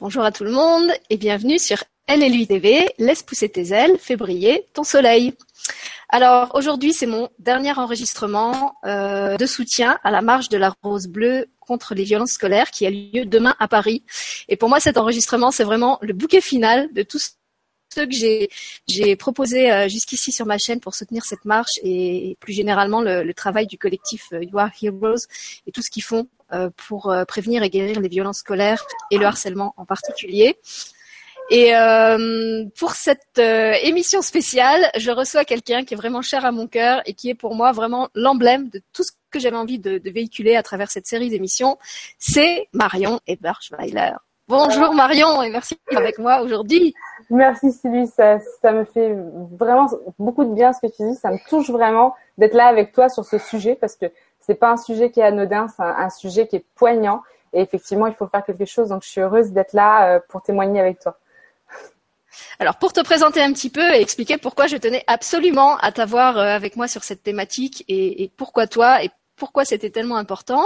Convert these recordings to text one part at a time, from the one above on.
Bonjour à tout le monde et bienvenue sur Elle TV, laisse pousser tes ailes, fais briller ton soleil. Alors aujourd'hui c'est mon dernier enregistrement euh, de soutien à la marche de la rose bleue contre les violences scolaires qui a lieu demain à Paris. Et pour moi cet enregistrement c'est vraiment le bouquet final de tout ce que j'ai j'ai proposé euh, jusqu'ici sur ma chaîne pour soutenir cette marche et, plus généralement le, le, travail du collectif euh, You Are Heroes et tout ce qu'ils font pour euh, prévenir et guérir les violences scolaires et le harcèlement en particulier. Et euh, pour cette euh, émission spéciale, je reçois quelqu'un qui est vraiment cher à mon cœur et qui est pour moi vraiment l'emblème de tout ce que j'avais envie de, de, véhiculer à travers cette série d'émissions. C'est Marion Eberschweiler. Bonjour Marion et merci d'être avec moi aujourd'hui. Merci Sylvie, ça, ça, me fait vraiment beaucoup de bien ce que tu dis. Ça me touche vraiment d'être là avec toi sur ce sujet parce que c'est pas un sujet qui est anodin, c'est un, sujet qui est poignant. Et effectivement, il faut faire quelque chose. Donc, je suis heureuse d'être là euh, pour témoigner avec toi. Alors, pour te présenter un petit peu et expliquer pourquoi je tenais absolument à t'avoir euh, avec moi sur cette thématique et, et pourquoi toi et pourquoi c'était tellement important.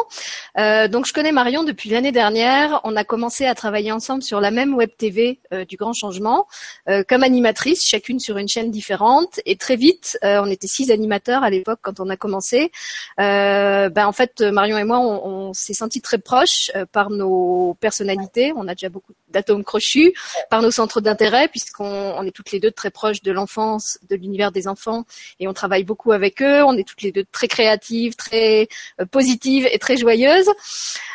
Euh, donc, je connais Marion depuis l'année dernière. On a commencé à travailler ensemble sur la même web TV euh, du Grand Changement, euh, comme animatrice, chacune sur une chaîne différente. Et très vite, euh, on était six animateurs à l'époque quand on a commencé. Euh, ben, en fait, Marion et moi, on, on s'est sentis très proches par nos personnalités. On a déjà beaucoup d'atomes crochus, par nos centres d'intérêt, puisqu'on on est toutes les deux très proches de l'enfance, de l'univers des enfants, et on travaille beaucoup avec eux. On est toutes les deux très créatives, très euh, positive et très joyeuse.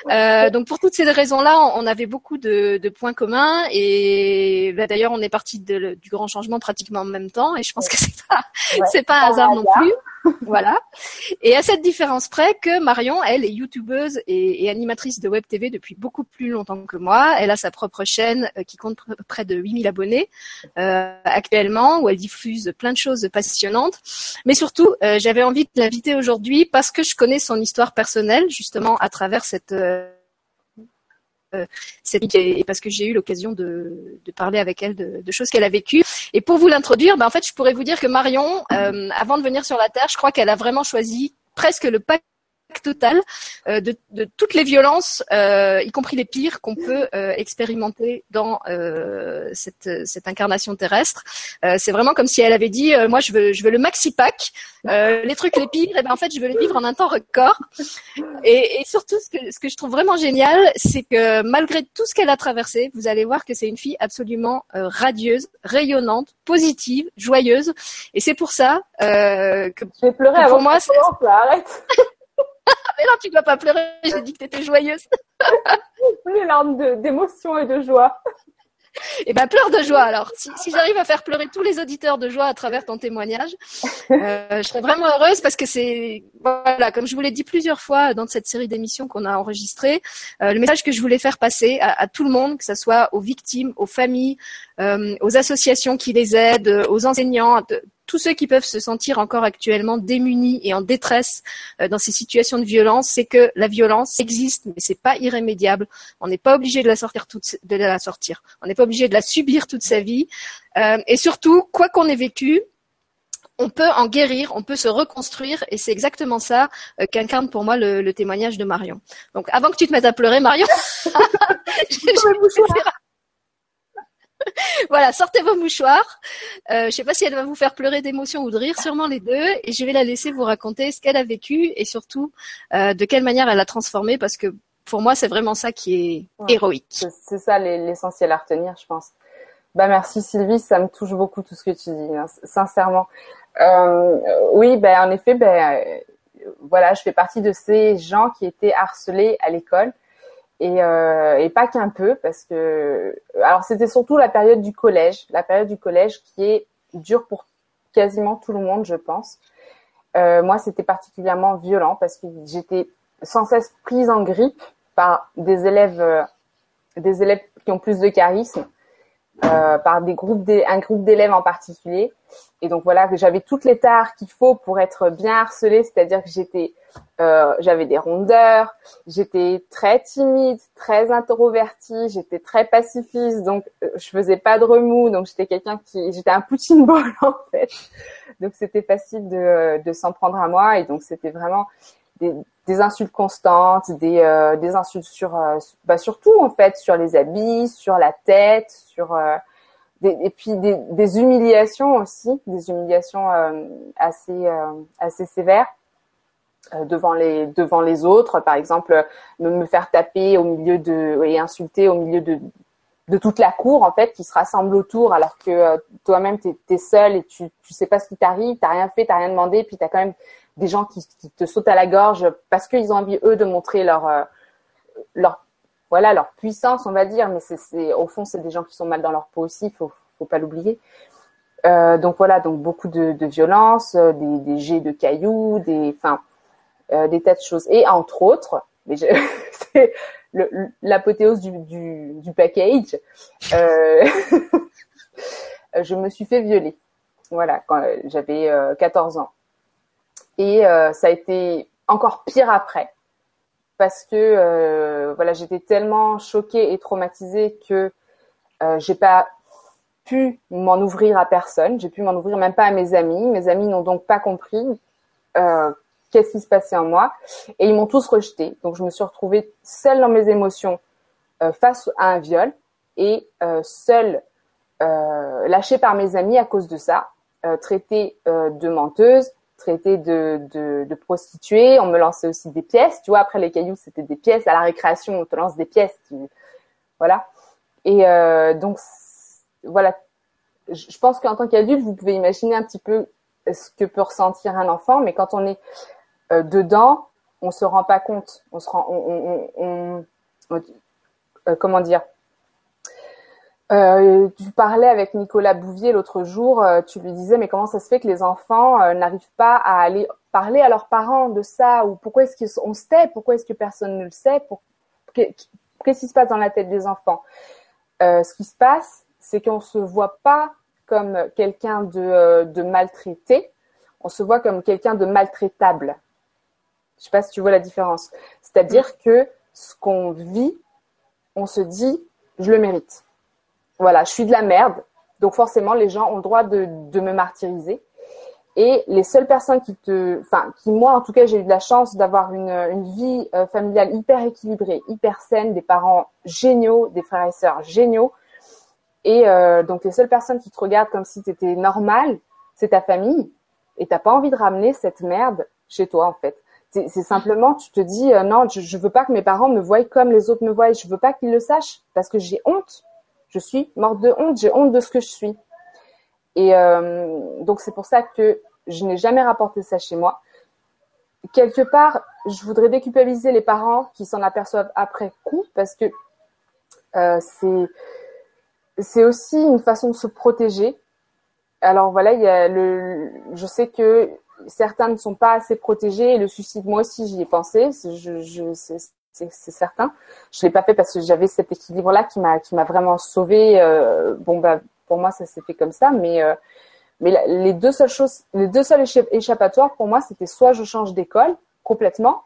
Euh, donc pour toutes ces raisons-là, on, avait beaucoup de, de, points communs et bah, d'ailleurs on est parti du grand changement pratiquement en même temps et je pense que c'est pas ouais, c'est pas un hasard non plus. Voilà. Et à cette différence près que Marion, elle est youtubeuse et, animatrice de web TV depuis beaucoup plus longtemps que moi. Elle a sa propre chaîne euh, qui compte près de 8000 abonnés euh, actuellement où elle diffuse plein de choses passionnantes. Mais surtout, euh, j'avais envie de l'inviter aujourd'hui parce que je connais son histoire personnelle justement à travers cette euh, cette et parce que j'ai eu l'occasion de, de, parler avec elle de, de choses qu'elle a vécues. Et pour vous l'introduire, ben en fait, je pourrais vous dire que Marion, euh, avant de venir sur la Terre, je crois qu'elle a vraiment choisi presque le pack total euh, de, de, toutes les violences, euh, y compris les pires, qu'on peut euh, expérimenter dans euh, cette, cette, incarnation terrestre. Euh, c'est vraiment comme si elle avait dit moi je veux je veux le maxi pack, les trucs les pires, et ben en fait je veux les vivre en un temps record. Et, et surtout ce que ce que je trouve vraiment génial, c'est que malgré tout ce qu'elle a traversé, vous allez voir que c'est une fille absolument radieuse, rayonnante, positive, joyeuse. Et c'est pour ça que, je vais pleurer que pour moi, arrête. mais non, tu dois pas pleurer, j'ai dit que tu étais joyeuse. Les larmes d'émotion et de joie. Eh ben, pleure de joie alors. Si, si j'arrive à faire pleurer tous les auditeurs de joie à travers ton témoignage, euh, je serais vraiment heureuse parce que c'est, voilà, comme je vous l'ai dit plusieurs fois dans cette série d'émissions qu'on a enregistrées, euh, le message que je voulais faire passer à, à, tout le monde, que ce soit aux victimes, aux familles, euh, aux associations qui les aident, aux enseignants, tous ceux qui peuvent se sentir encore actuellement démunis et en détresse euh, dans ces situations de violence, c'est que la violence existe, mais c'est pas irrémédiable. On n'est pas obligé de la sortir toute, de la sortir. On n'est pas obligé de la subir toute sa vie. Euh, et surtout, quoi qu'on ait vécu, on peut en guérir, on peut se reconstruire, et c'est exactement ça euh, qu'incarne pour moi le, le, témoignage de Marion. Donc, avant que tu te mettes à pleurer, Marion, je, je, voilà, sortez vos mouchoirs. Euh, je ne sais pas si elle va vous faire pleurer d'émotion ou de rire, sûrement les deux. Et je vais la laisser vous raconter ce qu'elle a vécu et surtout euh, de quelle manière elle a transformé parce que pour moi, c'est vraiment ça qui est ouais, héroïque. C'est ça l'essentiel à retenir, je pense. Bah merci Sylvie, ça me touche beaucoup tout ce que tu dis, hein, sincèrement. Euh, oui, ben en effet, ben voilà, je fais partie de ces gens qui étaient harcelés à l'école et, euh, et pas qu'un peu parce que alors c'était surtout la période du collège, la période du collège qui est dure pour quasiment tout le monde, je pense. Euh, moi, c'était particulièrement violent parce que j'étais sans cesse prise en grippe par des élèves, euh, des élèves qui ont plus de charisme, euh, par des groupes, un groupe d'élèves en particulier. Et donc voilà, que j'avais toutes les tares qu'il faut pour être bien harcelée, c'est-à-dire que j'étais, euh, j'avais des rondeurs, j'étais très timide, très introvertie, j'étais très pacifiste, donc euh, je faisais pas de remous, donc j'étais quelqu'un qui, j'étais un poutine ball en fait. Donc c'était facile de, de s'en prendre à moi et donc c'était vraiment des, insultes constantes, des, des insultes sur, bah, sur tout en fait, sur les habits, sur la tête, sur et puis des, des, humiliations aussi, des humiliations assez assez sévères. Euh, devant les devant les autres, par exemple me, faire taper au milieu de et insulter au milieu de de toute la cour en fait qui se rassemble autour alors que euh, toi-même tu es, seul et tu tu sais pas ce qui t'arrive, t'as rien fait, t'as rien demandé, puis t'as quand même des gens qui, te sautent à la gorge parce qu'ils ont envie eux de montrer leur euh, leur voilà leur puissance on va dire, mais c'est au fond c'est des gens qui sont mal dans leur peau aussi, faut faut pas l'oublier. Euh, donc voilà, donc beaucoup de, de violence, des, des jets de cailloux, des, enfin, euh, des tas de choses. Et entre autres, c'est l'apothéose du, du, package, euh, je me suis fait violer. Voilà, quand j'avais 14 euh, ans. Et ça a été encore pire après, parce que voilà, j'étais tellement choquée et traumatisée que j'ai pas pu m'en ouvrir à personne. J'ai pu m'en ouvrir même pas à mes amis. Mes amis n'ont donc pas compris euh, qu'est-ce qui se passait en moi. Et ils m'ont tous rejeté. Donc je me suis retrouvée seule dans mes émotions euh, face à un viol et euh, seule, euh, lâchée par mes amis à cause de ça, euh, traitée euh, de menteuse, traitée de, de, de, prostituée. On me lançait aussi des pièces. Tu vois, après les cailloux, c'était des pièces. À la récréation, on te lance des pièces. Tu... Voilà. Et donc, voilà. Je pense qu'en tant qu'adulte, vous pouvez imaginer un petit peu ce que peut ressentir un enfant, mais quand on est euh, dedans, on se rend pas compte. On se rend, euh, comment dire? Euh, tu parlais avec Nicolas Bouvier l'autre jour, euh, tu lui disais mais comment ça se fait que les enfants n'arrivent pas à aller parler à leurs parents de ça? Ou pourquoi est-ce qu'on se tait, pourquoi est-ce que personne ne le sait, pour... qu'est-ce qui se passe dans la tête des enfants? Ce qui se passe, c'est qu'on se voit pas comme quelqu'un de, de maltraité, on se voit comme quelqu'un de maltraitable. Je sais pas si tu vois la différence. C'est-à-dire que ce qu'on vit, on se dit, je le mérite. Voilà, je suis de la merde. Donc forcément, les gens ont le droit de, de me martyriser. Et les seules personnes qui te, enfin, qui moi en tout cas, j'ai eu de la chance d'avoir une, une vie euh, familiale hyper équilibrée, hyper saine, des parents géniaux, des frères et sœurs géniaux. Et euh, donc les seules personnes qui te regardent comme si tu étais normal, c'est ta famille. Et t'as pas envie de ramener cette merde chez toi en fait. C'est simplement, tu te dis, euh, non, je, je veux pas que mes parents me voient comme les autres me voient. Je veux pas qu'ils le sachent parce que j'ai honte. Je suis morte de honte. J'ai honte de ce que je suis. Et euh, donc c'est pour ça que je n'ai jamais rapporté ça chez moi. Quelque part, je voudrais déculpabiliser les parents qui s'en aperçoivent après coup parce que euh, c'est aussi une façon de se protéger. Alors voilà, il y a le, je sais que certains ne sont pas assez protégés. Et le suicide, moi aussi, j'y ai pensé. Je, je, c'est certain. Je l'ai pas fait parce que j'avais cet équilibre-là qui m'a vraiment sauvée. Euh, bon bah pour moi ça s'est fait comme ça, mais euh, les deux seules choses, les deux seuls échappatoires pour moi, c'était soit je change d'école complètement,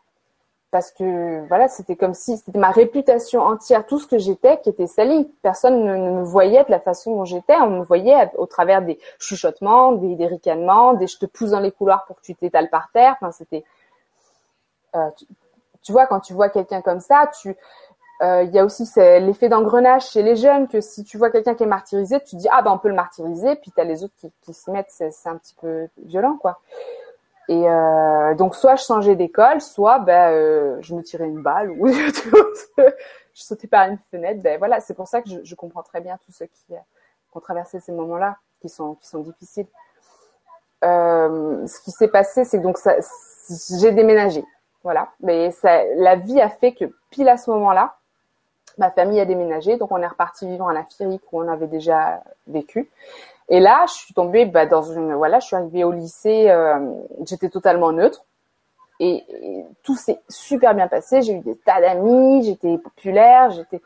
parce que voilà, c'était comme si c'était ma réputation entière, tout ce que j'étais qui était sali. Personne ne, me voyait de la façon dont j'étais. On me voyait au travers des chuchotements, des, des ricanements, des je te pousse dans les couloirs pour que tu t'étales par terre. Enfin, c'était, euh, tu, vois, quand tu vois quelqu'un comme ça, tu, euh, il y a aussi l'effet d'engrenage chez les jeunes que si tu vois quelqu'un qui est martyrisé, tu dis ah ben on peut le martyriser, puis tu as les autres qui, qui mettent, c'est un petit peu violent quoi. Et euh, donc soit je changeais d'école, soit ben euh, je me tirais une balle ou je sautais par une fenêtre. Ben voilà, c'est pour ça que je, comprends très bien tous ceux qui, ont traversé ces moments-là, qui sont qui sont difficiles. Ce qui s'est passé, c'est que donc j'ai déménagé, voilà. Mais la vie a fait que pile à ce moment-là, ma famille a déménagé, donc on est reparti vivre en Afrique où on avait déjà vécu. Et là, je suis tombée bah, dans une voilà, je suis arrivée au lycée, euh, j'étais totalement neutre et, tout s'est super bien passé. J'ai eu des tas d'amis, j'étais populaire, j'étais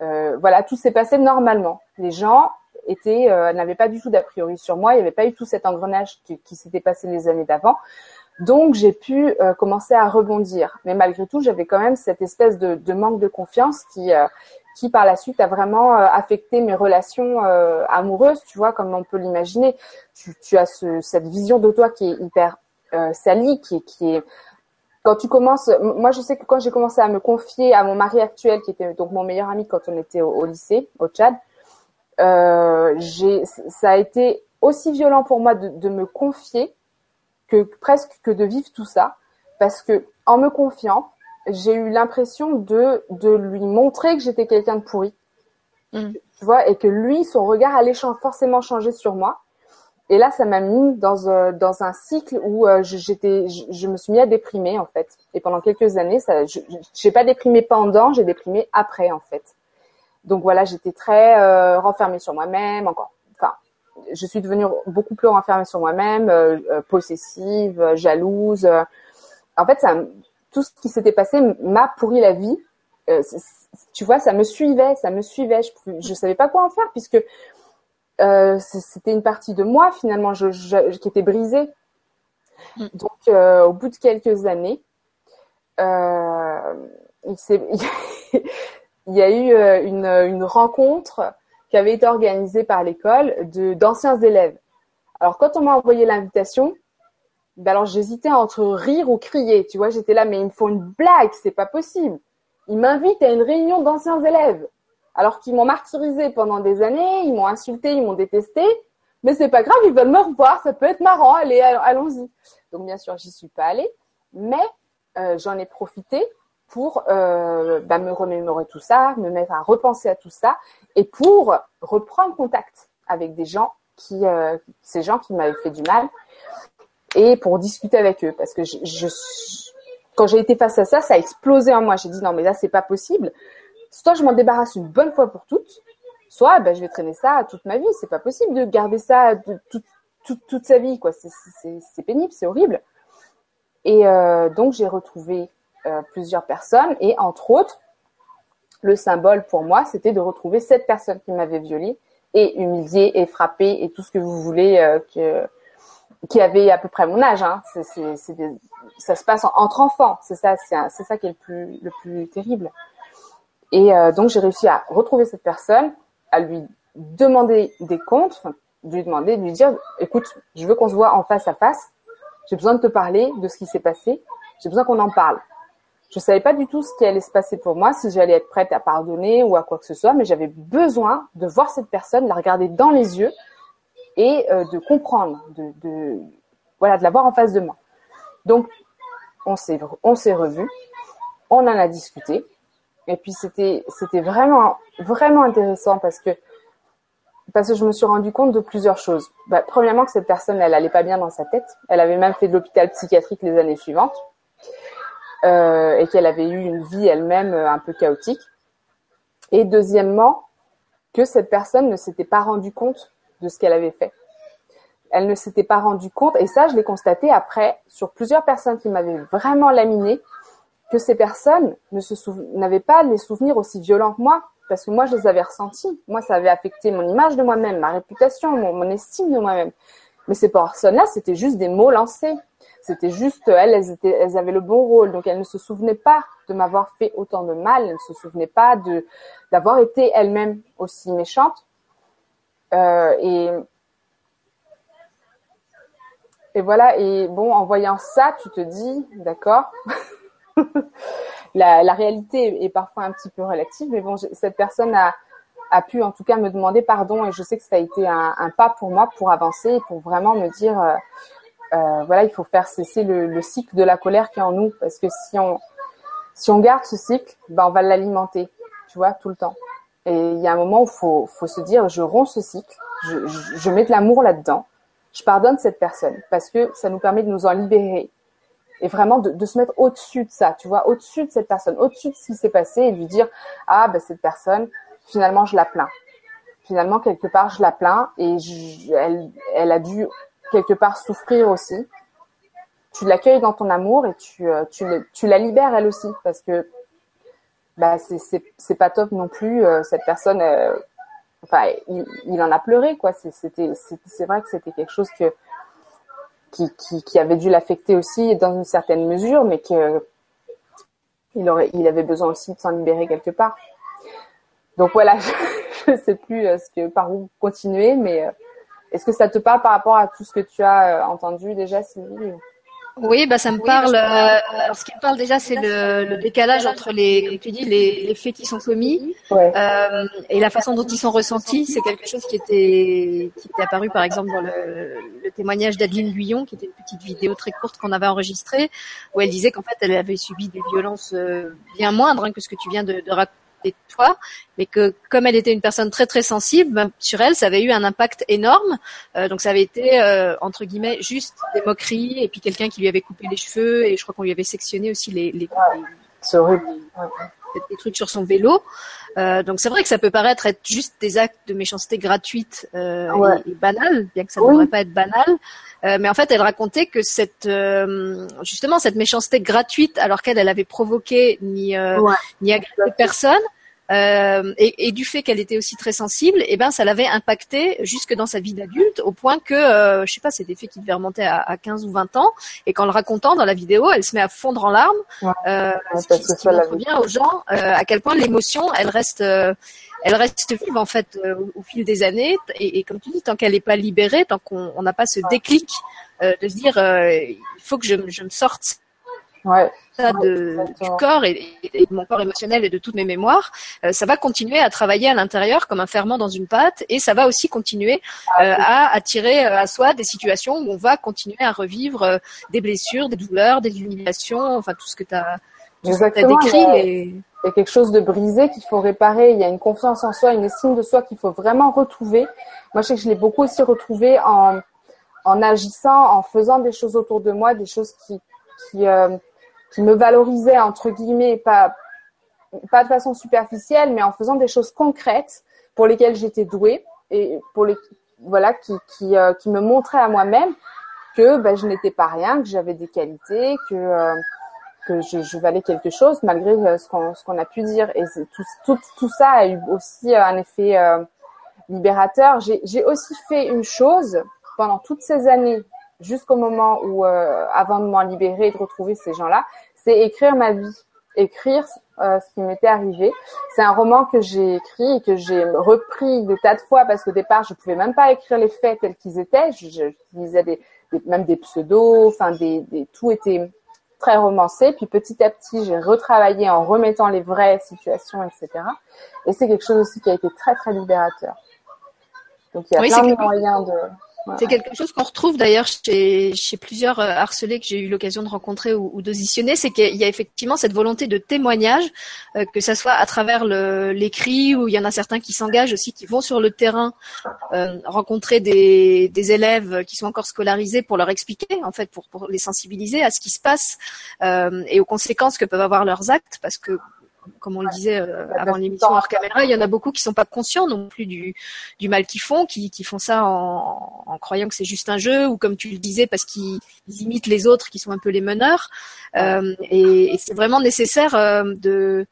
euh, voilà, tout s'est passé normalement. Les gens étaient euh, n'avaient pas du tout d'a priori sur moi, il n'y avait pas eu tout cet engrenage qui s'était passé les années d'avant. Donc j'ai pu euh, commencer à rebondir, mais malgré tout, j'avais quand même cette espèce de, de manque de confiance qui euh, qui par la suite a vraiment euh, affecté mes relations euh, amoureuses, tu vois, comme on peut l'imaginer. Tu, tu, as ce, cette vision de toi qui est hyper euh, salie, qui, qui est quand tu commences, moi je sais que quand j'ai commencé à me confier à mon mari actuel, qui était donc mon meilleur ami quand on était au, lycée, au Tchad, euh, j'ai, ça a été aussi violent pour moi de, de, me confier que presque que de vivre tout ça, parce que en me confiant, j'ai eu l'impression de de lui montrer que j'étais quelqu'un de pourri, mm. tu vois, et que lui, son regard allait forcément changer sur moi. Et là, ça m'a mis dans, euh, dans un cycle où euh, j'étais, je, me suis mis à déprimer en fait. Et pendant quelques années, ça, je n'ai pas déprimé pendant, j'ai déprimé après en fait. Donc voilà, j'étais très euh, renfermée sur moi-même. Encore, je suis devenue beaucoup plus renfermée sur moi-même, euh, possessive, jalouse. En fait, ça, tout ce qui s'était passé m'a pourri la vie. tu vois, ça me suivait, ça me suivait. Je, je savais pas quoi en faire puisque euh, c'était une partie de moi finalement je, je, qui était brisée. Mm. Donc euh, au bout de quelques années, euh, il, il, y a eu euh, une, une, rencontre qui avait été organisée par l'école de d'anciens élèves. Alors quand on m'a envoyé l'invitation, ben alors j'hésitais entre rire ou crier. Tu vois, j'étais là, mais ils me font une blague, c'est pas possible. Ils m'invitent à une réunion d'anciens élèves alors qu'ils m'ont martyrisé pendant des années, ils m'ont insulté, ils m'ont détesté, mais c'est pas grave, ils veulent me revoir, ça peut être marrant, allez, allons-y. Donc bien sûr, j'y suis pas allée, mais euh, j'en ai profité pour euh, bah, me remémorer tout ça, me mettre à repenser à tout ça, et pour reprendre contact avec des gens qui, euh, ces gens qui m'avaient fait du mal, et pour discuter avec eux, parce que quand j'ai été face à ça, ça a explosé en moi. J'ai dit non mais là c'est pas possible soit je m'en débarrasse une bonne fois pour toutes, soit ben, je vais traîner ça toute ma vie. C'est pas possible de garder ça toute, sa vie, quoi. C'est pénible, c'est horrible. Et euh, donc j'ai retrouvé euh, plusieurs personnes et entre autres, le symbole pour moi, c'était de retrouver cette personne qui m'avait violée et humiliée et frappée et tout ce que vous voulez euh, que qui avait à peu près mon âge. Hein. C'est, ça se passe entre enfants. C'est ça, c'est, ça qui est le plus, le plus terrible. Et euh, donc j'ai réussi à retrouver cette personne, à lui demander des comptes, enfin, lui demander, de lui dire, écoute, je veux qu'on se voit en face à face. J'ai besoin de te parler de ce qui s'est passé. J'ai besoin qu'on en parle. Je savais pas du tout ce qui allait se passer pour moi, si j'allais être prête à pardonner ou à quoi que ce soit, mais j'avais besoin de voir cette personne, la regarder dans les yeux et euh, de comprendre, de, de voilà, de la voir en face de moi. Donc on s'est on s'est revu, on en a discuté et puis c'était c'était vraiment vraiment intéressant parce que parce que je me suis rendu compte de plusieurs choses. Bah, premièrement que cette personne elle allait pas bien dans sa tête. Elle avait même fait de l'hôpital psychiatrique les années suivantes euh, et qu'elle avait eu une vie elle-même euh, un peu chaotique. Et deuxièmement que cette personne ne s'était pas rendu compte de ce qu'elle avait fait. Elle ne s'était pas rendu compte et ça je l'ai constaté après sur plusieurs personnes qui m'avaient vraiment laminé que ces personnes n'avaient pas les souvenirs aussi violents que moi, parce que moi, je les avais ressentis. Moi, ça avait affecté mon image de moi-même, ma réputation, mon, estime de moi-même. Mais ces personnes-là, c'était juste des mots lancés. C'était juste, elles, elles, elles avaient le bon rôle. Donc, elles ne se souvenaient pas de m'avoir fait autant de mal. Elles ne se souvenaient pas de d'avoir été elles-mêmes aussi méchantes. Euh, et et voilà. Et bon, en voyant ça, tu te dis, d'accord. la, réalité est parfois un petit peu relative, mais bon, cette personne a, a pu en tout cas me demander pardon et je sais que ça a été un, pas pour moi pour avancer pour vraiment me dire euh, euh, voilà il faut faire cesser le, cycle de la colère qui est en nous. Parce que si on si on garde ce cycle ben on va l'alimenter tu vois tout le temps. Et il y a un moment où faut faut se dire je romps ce cycle je, mets de l'amour là-dedans je pardonne cette personne parce que ça nous permet de nous en libérer et vraiment de, de se mettre au-dessus de ça, tu vois, au-dessus de cette personne, au-dessus de ce qui s'est passé et lui dire ah ben cette personne finalement je la plains. Finalement quelque part je la plains et elle, elle a dû quelque part souffrir aussi. Tu l'accueilles dans ton amour et tu, euh, tu, tu la libères elle aussi parce que bah c'est pas top non plus euh, cette personne euh, enfin il, il, en a pleuré quoi c'était c'est vrai que c'était quelque chose que qui, qui, avait dû l'affecter aussi dans une certaine mesure, mais que il aurait, il avait besoin aussi de s'en libérer quelque part. Donc voilà, je ne sais plus euh, ce que par où continuer, mais euh, est-ce que ça te parle par rapport à tout ce que tu as euh, entendu déjà, Sylvie Oui, bah ça me parle. Euh, alors, ce qui me parle déjà, c'est le, le, décalage entre les, comme tu dis, les, les faits qui sont commis euh, et la façon dont ils sont ressentis. C'est quelque chose qui était qui était apparu, par exemple, dans le, le témoignage d'Adeline Guyon, qui était une petite vidéo très courte qu'on avait enregistrée, où elle disait qu'en fait, elle avait subi des violences euh, bien moindres hein, que ce que tu viens de, de raconter toi, mais que comme elle était une personne très très sensible, ben, sur elle, ça avait eu un impact énorme. Euh, donc ça avait été euh, entre guillemets juste des moqueries et puis quelqu'un qui lui avait coupé les cheveux et je crois qu'on lui avait sectionné aussi les, les, des trucs sur son vélo. Euh, donc c'est vrai que ça peut paraître être juste des actes de méchanceté gratuite euh, et, et banal, bien que ça ne devrait pas être banal. Euh, mais en fait, elle racontait que cette euh, justement cette méchanceté gratuite, alors qu'elle elle avait provoqué ni euh, ni agressé personne, euh, et, et, du fait qu'elle était aussi très sensible, et eh ben ça l'avait impacté jusque dans sa vie d'adulte, au point que, euh, je sais pas, c'est des faits qui devaient remonter à, à, 15 ou 20 ans, et qu'en le racontant dans la vidéo, elle se met à fondre en larmes, euh, ce qui, ce qui montre bien aux gens euh, à quel point l'émotion, elle reste, euh, elle reste vive en fait au, fil des années, et, et comme tu dis, tant qu'elle n'est pas libérée, tant qu'on n'a pas ce déclic de se dire, il faut que je, je me sorte ouais. de, du corps et, et, de mon corps émotionnel et de toutes mes mémoires, euh, ça va continuer à travailler à l'intérieur comme un ferment dans une pâte et ça va aussi continuer euh, à attirer euh, à soi des situations où on va continuer à revivre euh, des blessures, des douleurs, des humiliations, enfin tout ce que tu as, Exactement, décrit. Et... il y a quelque chose de brisé qu'il faut réparer. Il y a une confiance en soi, une estime de soi qu'il faut vraiment retrouver. Moi, je sais que je l'ai beaucoup aussi retrouvé en, en agissant, en faisant des choses autour de moi, des choses qui, qui, euh, qui me valorisait entre guillemets, pas pas de façon superficielle, mais en faisant des choses concrètes pour lesquelles j'étais douée et pour les voilà qui qui, euh, qui me montraient à moi-même que ben, je n'étais pas rien, que j'avais des qualités, que euh, que je, valais quelque chose malgré euh, ce qu'on ce qu'on a pu dire et tout, tout tout ça a eu aussi un effet libérateur. J'ai aussi fait une chose pendant toutes ces années jusqu'au moment où, avant de m'en libérer et de retrouver ces gens-là, c'est écrire ma vie, écrire euh, ce qui m'était arrivé. C'est un roman que j'ai écrit et que j'ai repris des tas de fois parce qu'au départ, je pouvais même pas écrire les faits tels qu'ils étaient. J'utilisais des, des, même des pseudos, enfin des, des, tout était très romancé. Puis petit à petit, j'ai retravaillé en remettant les vraies situations, etc. Et c'est quelque chose aussi qui a été très très libérateur. Donc il y a oui, plein de moyens de c'est quelque chose qu'on retrouve d'ailleurs chez, plusieurs euh, harcelés que j'ai eu l'occasion de rencontrer ou, ou d'auditionner, c'est qu'il y a effectivement cette volonté de témoignage, euh, que ça soit à travers l'écrit, ou il y en a certains qui s'engagent aussi, qui vont sur le terrain euh, rencontrer des, élèves qui sont encore scolarisés pour leur expliquer, en fait, pour, les sensibiliser à ce qui se passe et aux conséquences que peuvent avoir leurs actes, parce que comme on le disait euh, avant l'émission hors caméra, il y en a beaucoup qui sont pas conscients non plus du, du mal qu'ils font, qui, qui font ça en, en croyant que c'est juste un jeu ou comme tu le disais parce qu'ils imitent les autres qui sont un peu les meneurs. Euh, et, et c'est vraiment nécessaire euh, de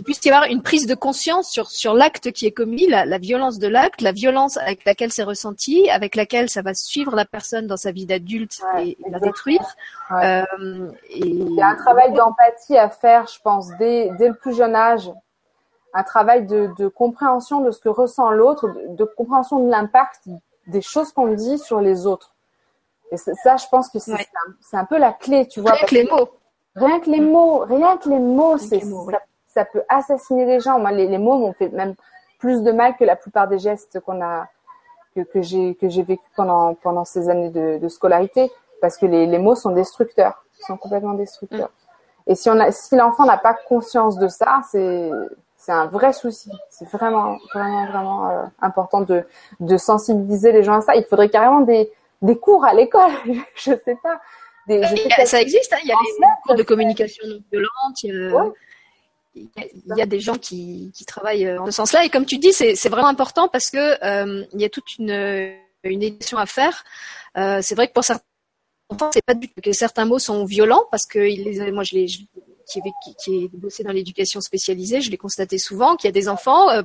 qu'il puisse y avoir une prise de conscience sur, sur l'acte qui est commis, la, la violence de l'acte, la violence avec laquelle c'est ressenti, avec laquelle ça va suivre la personne dans sa vie d'adulte ouais, et, et, la détruire. Ouais. Euh, et... Il y a un travail d'empathie à faire, je pense, dès, dès le plus jeune âge. Un travail de, de compréhension de ce que ressent l'autre, de, de, compréhension de l'impact des choses qu'on dit sur les autres. Et ça, je pense que c'est ouais. un, un, peu la clé, tu vois. Rien que les mots. Rien que les mots, rien que les mots, c'est ça, ça peut assassiner les gens. Moi, les, les mots m'ont fait même plus de mal que la plupart des gestes qu'on a que, que j'ai que j'ai vécu pendant pendant ces années de, de scolarité, parce que les, les, mots sont destructeurs, ils sont complètement destructeurs. Mm. Et si on a, si l'enfant n'a pas conscience de ça, c'est c'est un vrai souci. C'est vraiment vraiment vraiment euh, important de de sensibiliser les gens à ça. Il faudrait carrément des des cours à l'école, je sais pas. Des, je ça existe, hein, il y a des cours de communication non violente. Il y a... ouais il y a des gens qui, qui travaillent euh, en ce sens-là. Et comme tu dis, c'est vraiment important parce que euh, il y a toute une, une éducation à faire. Euh, c'est vrai que pour certains enfants, c'est pas du tout que certains mots sont violents parce que ils moi, je les, qui, qui, est bossé dans l'éducation spécialisée, je l'ai constaté souvent qu'il y a des enfants. Euh,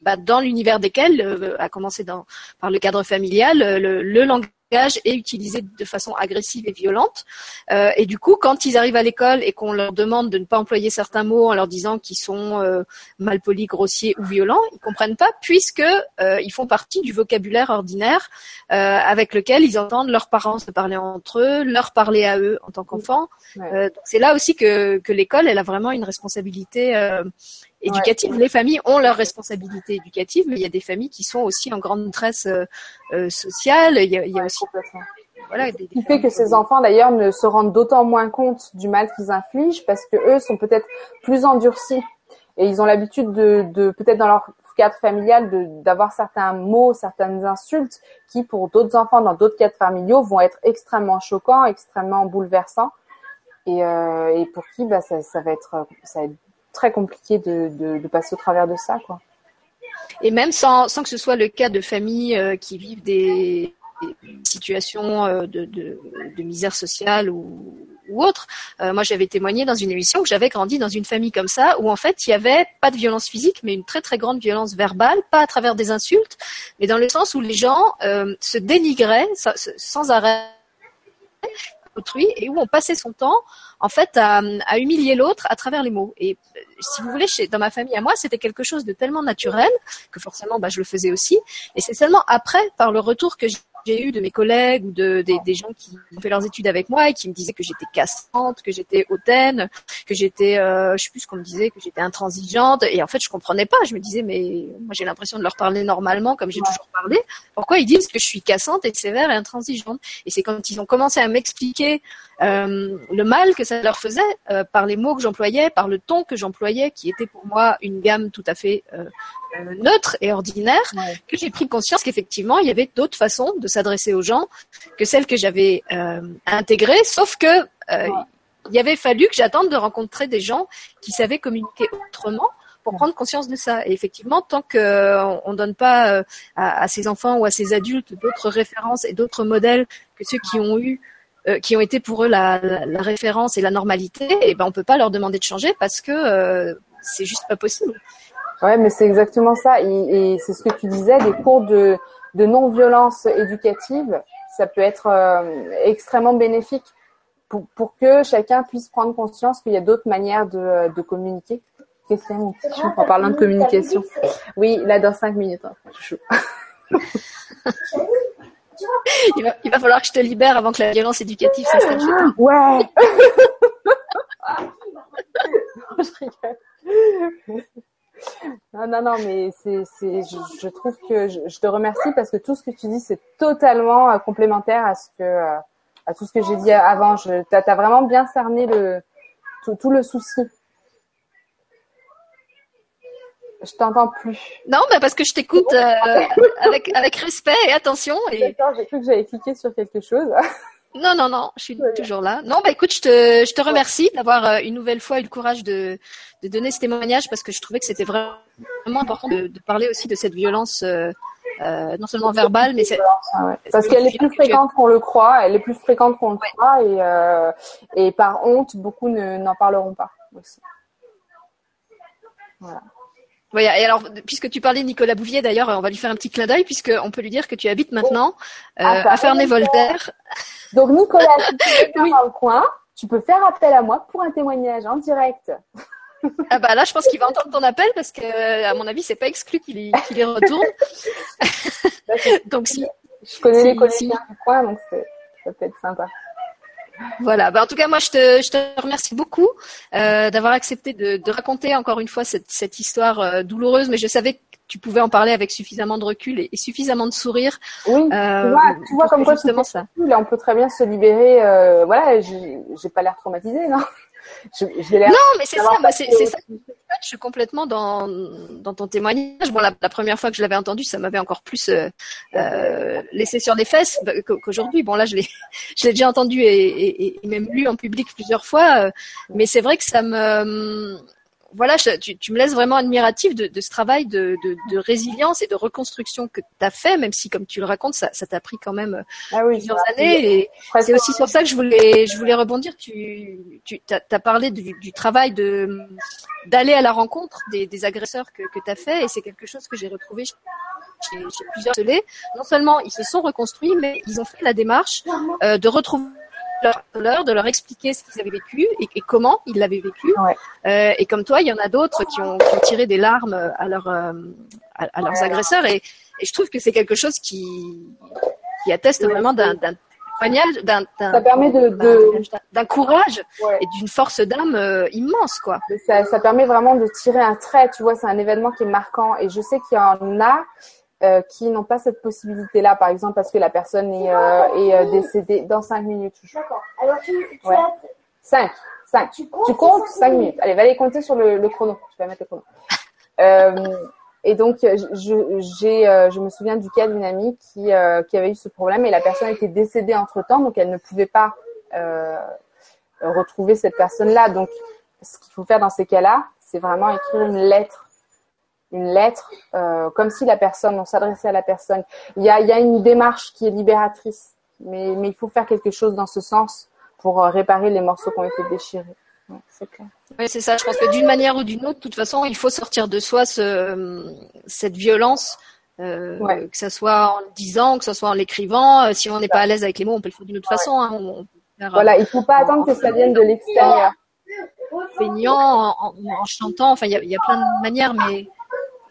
bah, dans l'univers desquels, euh, à commencer dans, par le cadre familial, le, le langage est utilisé de façon agressive et violente. Euh, et du coup, quand ils arrivent à l'école et qu'on leur demande de ne pas employer certains mots en leur disant qu'ils sont euh, malpolis, grossiers ou violents, ils comprennent pas puisque euh, ils font partie du vocabulaire ordinaire euh, avec lequel ils entendent leurs parents se parler entre eux, leur parler à eux en tant qu'enfants. C'est là aussi que, que l'école, elle a vraiment une responsabilité euh, éducative. Les familles ont leur responsabilité éducative, mais il y a des familles qui sont aussi en grande détresse euh, sociale. Il y a, il y a aussi voilà, des, qui fait que ces enfants d'ailleurs ne se rendent d'autant moins compte du mal qu'ils infligent parce que eux sont peut-être plus endurcis et ils ont l'habitude de, de peut-être dans leur cadre familial d'avoir certains mots, certaines insultes qui pour d'autres enfants dans d'autres cadres familiaux vont être extrêmement choquants, extrêmement bouleversants et, euh, et pour qui bah, ça, ça, va être ça va être très compliqué de, passer au travers de ça quoi. Et même sans, sans que ce soit le cas de familles euh, qui vivent des situations euh, de, de, misère sociale ou, ou autre. Euh, moi, j'avais témoigné dans une émission que j'avais grandi dans une famille comme ça, où en fait, il y avait pas de violence physique, mais une très très grande violence verbale, pas à travers des insultes, mais dans le sens où les gens se dénigraient sans arrêt autrui et où on passait son temps en fait à, humilier l'autre à travers les mots. Et si vous voulez, chez, dans ma famille à moi, c'était quelque chose de tellement naturel que forcément, bah, je le faisais aussi. Et c'est seulement après, par le retour que j'ai eu de mes collègues ou de, des, des, gens qui ont fait leurs études avec moi et qui me disaient que j'étais cassante, que j'étais hautaine, que j'étais, euh, je sais plus ce qu'on me disait, que j'étais intransigeante. Et en fait, je comprenais pas. Je me disais, mais moi, j'ai l'impression de leur parler normalement, comme j'ai toujours parlé. Pourquoi ils disent que je suis cassante et sévère et intransigeante? Et c'est quand ils ont commencé à m'expliquer euh, le mal que ça leur faisait euh, par les mots que j'employais, par le ton que j'employais, qui était pour moi une gamme tout à fait euh, neutre et ordinaire, ouais. que j'ai pris conscience qu'effectivement, il y avait d'autres façons de s'adresser aux gens que celles que j'avais euh, intégrées, sauf que euh, ouais. il avait fallu que j'attende de rencontrer des gens qui savaient communiquer autrement pour prendre conscience de ça. Et effectivement, tant qu'on ne donne pas à, à, ces enfants ou à ces adultes d'autres références et d'autres modèles que ceux qui ont eu euh, qui ont été pour eux la, la, la, référence et la normalité, et eh ben on peut pas leur demander de changer parce que euh, c'est juste pas possible. Ouais, mais c'est exactement ça. Et, et c'est ce que tu disais, des cours de, de non-violence éducative, ça peut être euh, extrêmement bénéfique pour, pour que chacun puisse prendre conscience qu'il y a d'autres manières de, de communiquer. Qu'est-ce qu'il y a, mon petit chou, en parlant de communication? Oui, là, dans cinq minutes, hein, chou. il, va, il va falloir que je te libère avant que la violence éducative s'installe toi. Ouais je rigole. Non, non, non, mais c'est, c'est, je, je, trouve que je, je, te remercie parce que tout ce que tu dis, c'est totalement euh, complémentaire à ce que, euh, à tout ce que j'ai dit avant. Je, t'as, as vraiment bien cerné le, tout, tout le souci. Je t'entends plus. Non, bah parce que je t'écoute euh, avec, avec respect et attention. Et... D'accord, j'ai cru que j'avais cliqué sur quelque chose. Non, non, non, je suis toujours là. Non, bah écoute, je te, je te remercie d'avoir euh, une nouvelle fois eu le courage de, de donner ce témoignage parce que je trouvais que c'était vraiment important de, de, parler aussi de cette violence, euh, euh, non seulement verbale, mais c'est... Ah ouais. Parce qu'elle est plus fréquente qu'on le croit, elle est plus fréquente qu'on le ouais. croit et, euh, et par honte, beaucoup n'en parleront pas aussi. Voilà. Oui, et alors, puisque tu parlais de Nicolas Bouvier, d'ailleurs, on va lui faire un petit clin d'œil, puisqu'on peut lui dire que tu habites maintenant euh, ah, à Ferney-Voltaire. Donc, Nicolas, si tu es dans le coin, tu peux faire appel à moi pour un témoignage en direct. Ah bah là, je pense qu'il va entendre ton appel parce que, à mon avis, c'est pas exclu qu'il y, qu y, retourne. donc si. Je connais si, les collégiens si. du coin, donc ça peut être sympa. Voilà. Bah, en tout cas, moi, je te, je te remercie beaucoup euh, d'avoir accepté de, de, raconter encore une fois cette, cette histoire euh, douloureuse, mais je savais que tu pouvais en parler avec suffisamment de recul et, et suffisamment de sourire. Oui, euh, tu vois, tu vois comme quoi justement ça. Là, on peut très bien se libérer. Euh, voilà, j'ai pas l'air traumatisée, non? Je, je non, mais c'est ça, bah, c'est ça. Je suis complètement dans, dans ton témoignage. Bon, la, la première fois que je l'avais entendu, ça m'avait encore plus euh, euh, laissé sur les fesses qu'aujourd'hui. Bon, là, je l'ai, je l'ai déjà entendu et, et, et, même lu en public plusieurs fois. Euh, mais c'est vrai que ça me voilà, je, tu, tu, me laisses vraiment admiratif de, de ce travail de, de, de, résilience et de reconstruction que tu as fait, même si, comme tu le racontes, ça, ça t'a pris quand même ah oui, plusieurs années. Et c'est aussi sur ça que je voulais, je voulais rebondir. Tu, tu as, parlé du, du travail de d'aller à la rencontre des, des agresseurs que, que tu as fait, et c'est quelque chose que j'ai retrouvé chez, chez plusieurs non seulement ils se sont reconstruits, mais ils ont fait la démarche euh, de retrouver leur de leur expliquer ce qu'ils avaient vécu et, et comment ils l'avaient vécu. Ouais. Euh, et comme toi, il y en a d'autres qui ont, qui ont tiré des larmes à, leur, euh, à, à leurs Ouais. agresseurs. Et, et je trouve que c'est quelque chose qui, qui atteste Ouais. vraiment d'un témoignage, d'un d'un- courage et d'une force d'âme euh, immense, quoi. ça, ça permet vraiment de tirer un trait. Tu vois, c'est un événement qui est marquant. Et je sais qu'il y en a euh, qui n'ont pas cette possibilité-là, par exemple, parce que la personne est, euh, est euh, décédée dans cinq minutes. D'accord. Alors tu, tu Ouais. as- Cinq. Cinq. tu comptes, Tu comptes cinq minutes. Allez, va les compter sur le, le chrono. Je vais mettre le chrono. Euh, et donc, je, j'ai, je me souviens du cas d'une amie qui, qui avait eu ce problème et la personne était décédée entre temps, donc elle ne pouvait pas retrouver cette personne-là. Donc, ce qu'il faut faire dans ces cas-là, c'est vraiment écrire une lettre. Une lettre, euh, comme si la personne, on s'adressait à la personne. Il y a, il y a une démarche qui est libératrice, mais, mais il faut faire quelque chose dans ce sens pour euh, réparer les morceaux qui ont été déchirés. Ouais, c'est clair. Oui, c'est ça. Je pense que d'une manière ou d'une autre, de toute façon, il faut sortir de soi ce, cette violence, euh, Ouais. que ce soit en le disant, que ce soit en l'écrivant. Euh, Si on n'est pas à l'aise avec les mots, on peut le faire d'une autre façon. Hein. On, on peut faire, euh, Voilà, il faut pas attendre que ça vienne de l'extérieur. en, en- en chantant. Enfin, il y il y a plein de manières, mais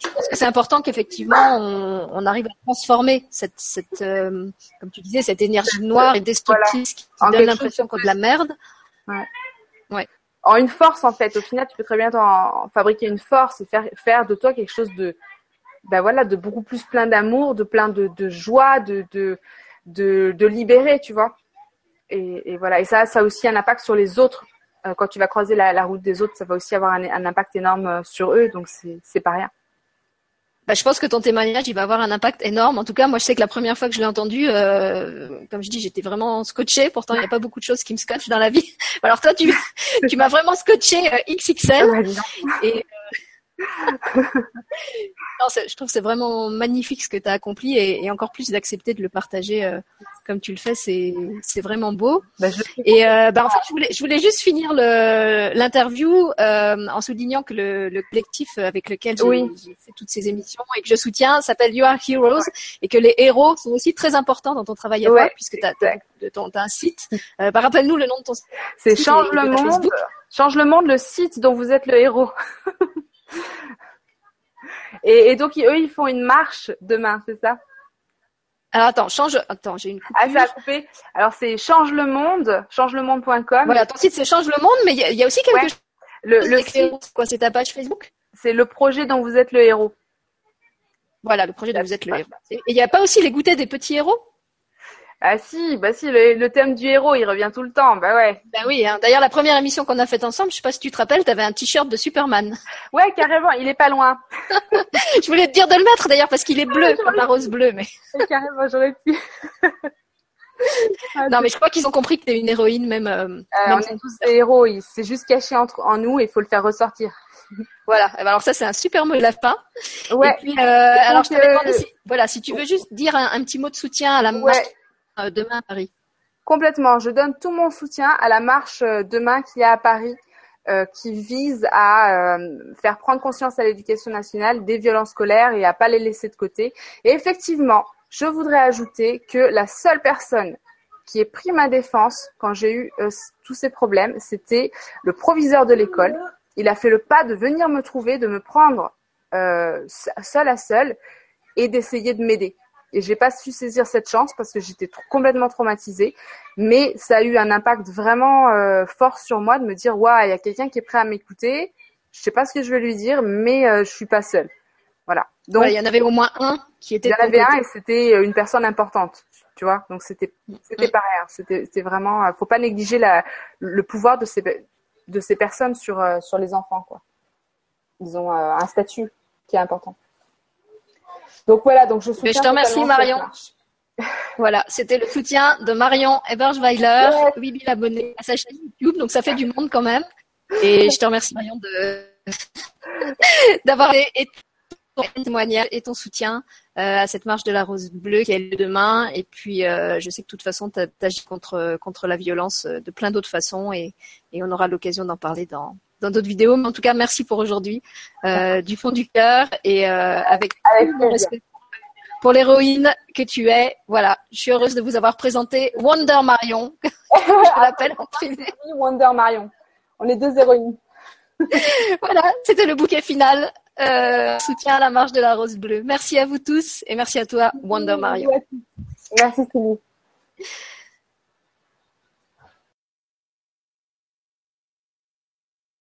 je pense que c'est important qu'effectivement on, on arrive à transformer cette, cette euh, comme tu disais, cette énergie noire et destructrice qui En donne l'impression qu'on de la merde. En une force, en fait. Au final, tu peux très bien t'en fabriquer une force et faire, faire de toi quelque chose de, ben voilà, de beaucoup plus plein d'amour, de plein de, de joie, de, de, de, de libérer, tu vois. Et, et voilà. Et ça, ça a aussi un impact sur les autres. Euh, quand tu vas croiser la, la route des autres, ça va aussi avoir un, un impact énorme euh, sur eux. Donc, c'est pas rien. Bah, je pense que ton témoignage, il va avoir un impact énorme. En tout cas, moi, je sais que la première fois que je l'ai entendu, euh, comme je dis, j'étais vraiment scotchée. Pourtant, il n'y a pas beaucoup de choses qui me scotchent dans la vie. Alors toi, tu, tu m'as vraiment scotché euh, XXL. Et euh, non, je trouve que c'est vraiment magnifique ce que tu as accompli et, et encore plus d'accepter de le partager euh, comme tu le fais, c'est vraiment beau. Ben, je- Et euh, bah, en fait, je voulais, je voulais juste finir l'interview euh, en soulignant que le, le collectif avec lequel j'ai Oui. fait toutes ces émissions et que je soutiens s'appelle You Are Heroes et que les héros sont aussi très importants dans ton travail à toi Ouais, puisque tu as, un site. Euh, bah, Rappelle-nous le nom de ton site. c'est Change et le monde. Change le monde, le site dont vous êtes le héros. et, et donc, eux, ils font une marche demain, c'est ça? Alors attends, change. Attends, j'ai une coupure. Ah, ça a coupé. Alors, c'est Change le monde, changelemonde.com. Voilà, ton site c'est Change le Monde, mais il y, a- il y a aussi quelque Ouais. chose. Le, site, quoi C'est ta page Facebook? C'est le projet dont vous êtes le héros. Voilà, le projet de vous êtes le héros. Et il n'y a pas aussi les goûters des petits héros? Ah si, bah si, le, le thème du héros, il revient tout le temps. Bah ouais. Ben oui, hein. d'ailleurs la première émission qu'on a faite ensemble, je sais pas si tu te rappelles, tu avais un t-shirt de Superman. Ouais, carrément, il est pas loin. je voulais te dire de le mettre d'ailleurs parce qu'il est bleu, comme la rose bleue, mais carrément, j'aurais pu. Non, mais je crois qu'ils ont compris que t'es une héroïne même. euh, Euh, même on est tous des héros, il- c'est juste caché entre en nous et il faut le faire ressortir. Voilà. Eh ben, Alors ça c'est un super mot de la fin. Ouais. Et puis euh, alors je t'avais euh, demandé si, voilà, si tu veux juste dire un, un petit mot de soutien à la Ouais. marche euh, demain à Paris. Complètement. Je donne tout mon soutien à la marche euh, demain qui est à Paris, euh, qui vise à euh, faire prendre conscience à l'éducation nationale des violences scolaires et à pas les laisser de côté. Et effectivement, je voudrais ajouter que la seule personne qui ait pris ma défense quand j'ai eu euh, tous ces problèmes, c'était le proviseur de l'école. Il a fait le pas de venir me trouver, de me prendre euh, seul à seul et d'essayer de m'aider. Et j'ai pas su saisir cette chance parce que j'étais complètement traumatisée. Mais ça a eu un impact vraiment euh, fort sur moi de me dire, waouh, il y a quelqu'un qui est prêt à m'écouter. Je sais pas ce que je vais lui dire, mais euh, je suis pas seule. Voilà. Donc il y en avait au moins un qui était il y en avait un et c'était euh, une personne importante, tu vois. Donc c'était c'était Mm. pas rien. C'était c'était vraiment. euh, Faut pas négliger la le pouvoir de ces de ces personnes sur euh, sur les enfants, quoi. Ils ont euh, un statut qui est important. Donc voilà. Donc je soutiens je te remercie, Marion. Voilà, c'était le soutien de Marion Eberschweiler, Ouais. 8000 abonnés à sa chaîne YouTube, donc ça fait du monde quand même. Et je te remercie Marion de d'avoir été ton témoignage et ton soutien euh, à cette marche de la rose bleue qui a lieu demain. Et puis, euh, je sais que de toute façon, tu agis contre contre la violence euh, de plein d'autres façons, et, et on aura l'occasion d'en parler dans dans d'autres vidéos. Mais en tout cas, merci pour aujourd'hui, euh, du fond du cœur et euh, avec respect pour l'héroïne que tu es. Voilà, je suis heureuse de vous avoir présenté Wonder Marion, je l'appelle en privé. Wonder Marion. On est deux héroïnes. voilà, c'était le bouquet final. Euh, soutien à la marche de la rose bleue. Merci à vous tous et merci à toi, Wonder Marion. Merci Sylvie.